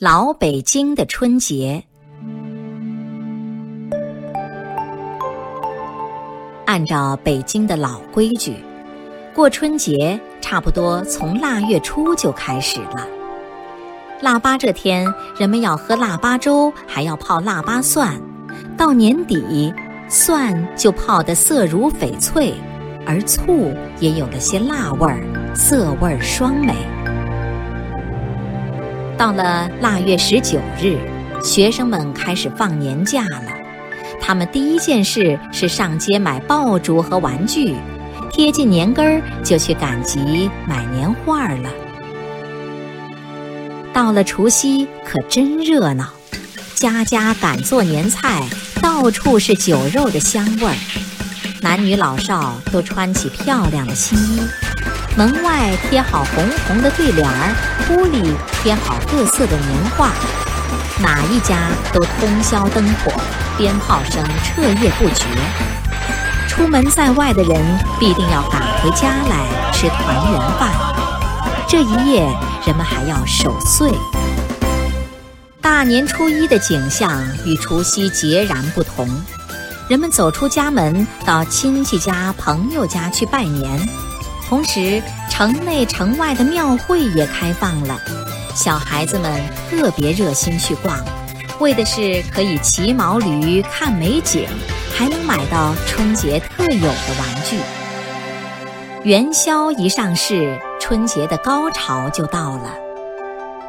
老北京的春节，按照北京的老规矩，过春节差不多从腊月初就开始了。腊八这天，人们要喝腊八粥，还要泡腊八蒜。到年底，蒜就泡得色如翡翠，而醋也有了些辣味儿，色味双美。到了腊月十九日，学生们开始放年假了。他们第一件事是上街买爆竹和玩具，贴近年根儿就去赶集买年画了。到了除夕，可真热闹，家家赶做年菜，到处是酒肉的香味儿。男女老少都穿起漂亮的新衣。门外贴好红红的对联儿，屋里贴好各色的年画，哪一家都通宵灯火，鞭炮声彻夜不绝。出门在外的人必定要赶回家来吃团圆饭。这一夜，人们还要守岁。大年初一的景象与除夕截然不同，人们走出家门，到亲戚家、朋友家去拜年。同时，城内城外的庙会也开放了，小孩子们特别热心去逛，为的是可以骑毛驴看美景，还能买到春节特有的玩具。元宵一上市，春节的高潮就到了。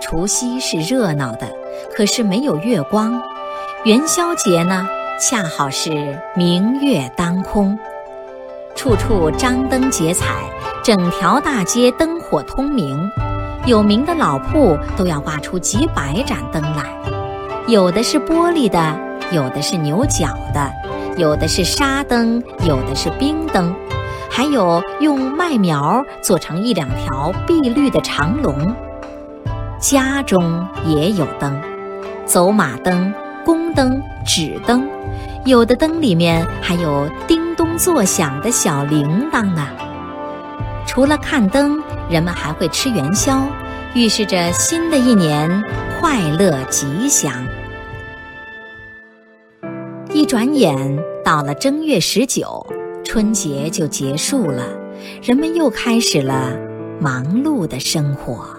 除夕是热闹的，可是没有月光；元宵节呢，恰好是明月当空。处处张灯结彩，整条大街灯火通明，有名的老铺都要挂出几百盏灯来，有的是玻璃的，有的是牛角的，有的是沙灯，有的是冰灯，还有用麦苗做成一两条碧绿的长龙。家中也有灯，走马灯、宫灯、纸灯，有的灯里面还有叮。咚作响的小铃铛呢。除了看灯，人们还会吃元宵，预示着新的一年快乐吉祥。一转眼到了正月十九，春节就结束了，人们又开始了忙碌的生活。